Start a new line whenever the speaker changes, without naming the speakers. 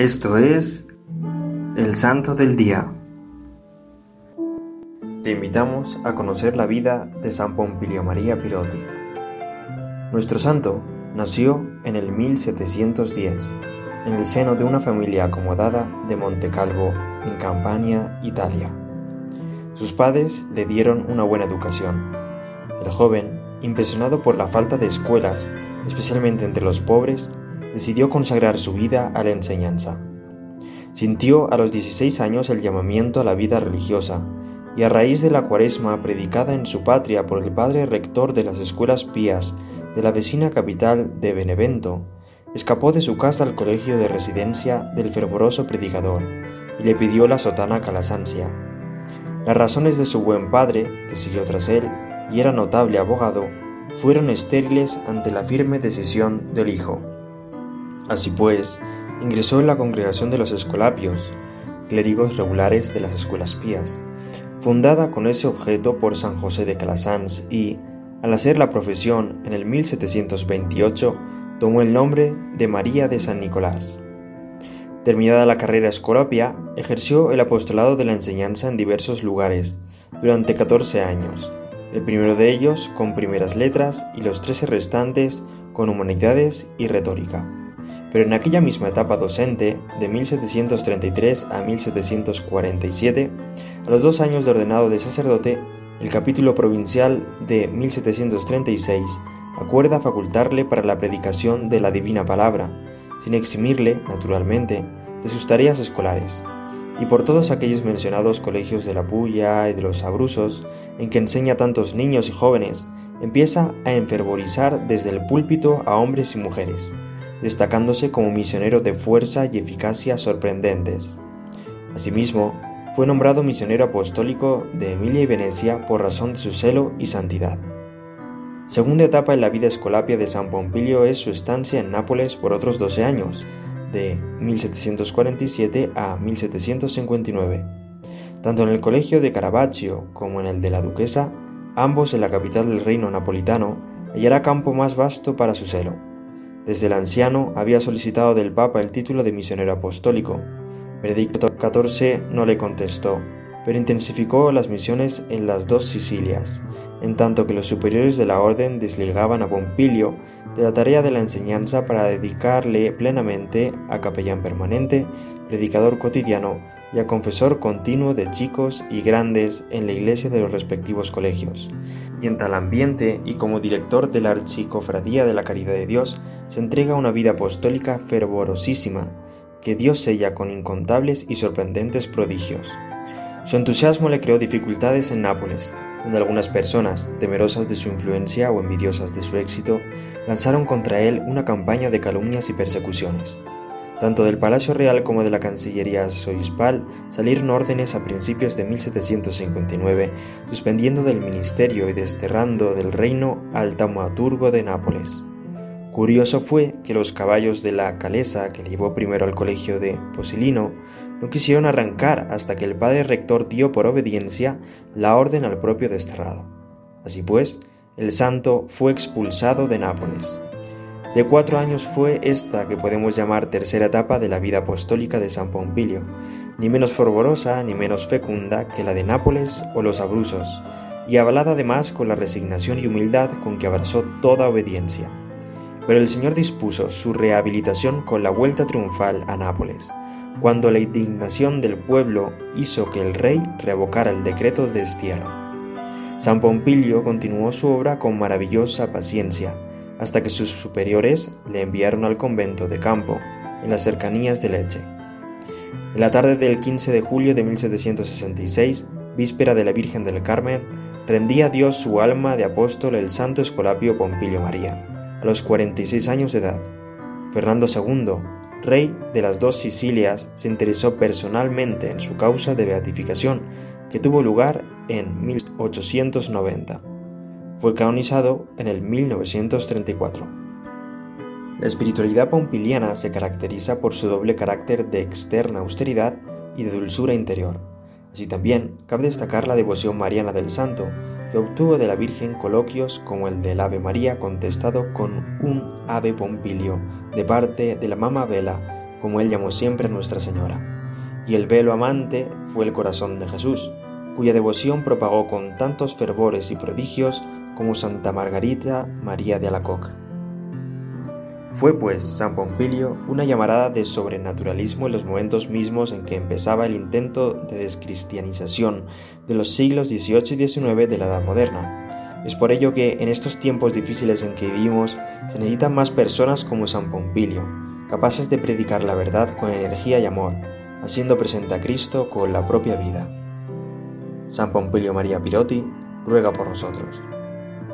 Esto es el Santo del Día. Te invitamos a conocer la vida de San Pompilio María Pirotti. Nuestro santo nació en el 1710, en el seno de una familia acomodada de Montecalvo, en Campania, Italia. Sus padres le dieron una buena educación. El joven, impresionado por la falta de escuelas, especialmente entre los pobres, decidió consagrar su vida a la enseñanza. Sintió a los 16 años el llamamiento a la vida religiosa, y a raíz de la cuaresma predicada en su patria por el padre rector de las escuelas pías de la vecina capital de Benevento, escapó de su casa al colegio de residencia del fervoroso predicador y le pidió la sotana calasancia. Las razones de su buen padre, que siguió tras él y era notable abogado, fueron estériles ante la firme decisión del hijo. Así pues, ingresó en la congregación de los Escolapios, clérigos regulares de las escuelas pías, fundada con ese objeto por San José de Calasanz y, al hacer la profesión en el 1728, tomó el nombre de María de San Nicolás. Terminada la carrera escolapia, ejerció el apostolado de la enseñanza en diversos lugares durante 14 años, el primero de ellos con primeras letras y los tres restantes con humanidades y retórica pero en aquella misma etapa docente, de 1733 a 1747, a los dos años de ordenado de sacerdote, el capítulo provincial de 1736 acuerda facultarle para la predicación de la divina palabra, sin eximirle, naturalmente, de sus tareas escolares, y por todos aquellos mencionados colegios de la Puya y de los Abrusos, en que enseña a tantos niños y jóvenes, empieza a enfervorizar desde el púlpito a hombres y mujeres, destacándose como misionero de fuerza y eficacia sorprendentes. Asimismo, fue nombrado misionero apostólico de Emilia y Venecia por razón de su celo y santidad. Segunda etapa en la vida escolapia de San Pompilio es su estancia en Nápoles por otros 12 años, de 1747 a 1759. Tanto en el colegio de Caravaggio como en el de la Duquesa, ambos en la capital del reino napolitano, hallará campo más vasto para su celo. Desde el anciano había solicitado del Papa el título de misionero apostólico. Benedicto XIV no le contestó, pero intensificó las misiones en las dos Sicilias, en tanto que los superiores de la orden desligaban a Pompilio de la tarea de la enseñanza para dedicarle plenamente a capellán permanente, predicador cotidiano y a confesor continuo de chicos y grandes en la iglesia de los respectivos colegios. Y en tal ambiente, y como director de la Archicofradía de la Caridad de Dios, se entrega una vida apostólica fervorosísima, que Dios sella con incontables y sorprendentes prodigios. Su entusiasmo le creó dificultades en Nápoles, donde algunas personas, temerosas de su influencia o envidiosas de su éxito, lanzaron contra él una campaña de calumnias y persecuciones. Tanto del Palacio Real como de la Cancillería Soispal salieron órdenes a principios de 1759, suspendiendo del ministerio y desterrando del reino al taumaturgo de Nápoles. Curioso fue que los caballos de la calesa que le llevó primero al colegio de Posilino no quisieron arrancar hasta que el padre rector dio por obediencia la orden al propio desterrado. Así pues, el santo fue expulsado de Nápoles. De cuatro años fue esta que podemos llamar tercera etapa de la vida apostólica de San Pompilio, ni menos fervorosa ni menos fecunda que la de Nápoles o los Abrusos, y avalada además con la resignación y humildad con que abrazó toda obediencia. Pero el Señor dispuso su rehabilitación con la vuelta triunfal a Nápoles, cuando la indignación del pueblo hizo que el rey revocara el decreto de destierro. San Pompilio continuó su obra con maravillosa paciencia, hasta que sus superiores le enviaron al convento de Campo, en las cercanías de Leche. En la tarde del 15 de julio de 1766, víspera de la Virgen del Carmen, rendía a Dios su alma de apóstol el santo escolapio Pompilio María, a los 46 años de edad. Fernando II, rey de las dos Sicilias, se interesó personalmente en su causa de beatificación, que tuvo lugar en 1890. Fue canonizado en el 1934. La espiritualidad pompiliana se caracteriza por su doble carácter de externa austeridad y de dulzura interior. Así también cabe destacar la devoción mariana del santo, que obtuvo de la Virgen coloquios como el del Ave María contestado con un Ave Pompilio de parte de la Mama Vela como él llamó siempre a Nuestra Señora. Y el velo amante fue el corazón de Jesús, cuya devoción propagó con tantos fervores y prodigios como Santa Margarita María de Alacoque. Fue pues San Pompilio una llamarada de sobrenaturalismo en los momentos mismos en que empezaba el intento de descristianización de los siglos XVIII y XIX de la Edad Moderna. Es por ello que en estos tiempos difíciles en que vivimos se necesitan más personas como San Pompilio, capaces de predicar la verdad con energía y amor, haciendo presente a Cristo con la propia vida. San Pompilio María Pirotti ruega por nosotros.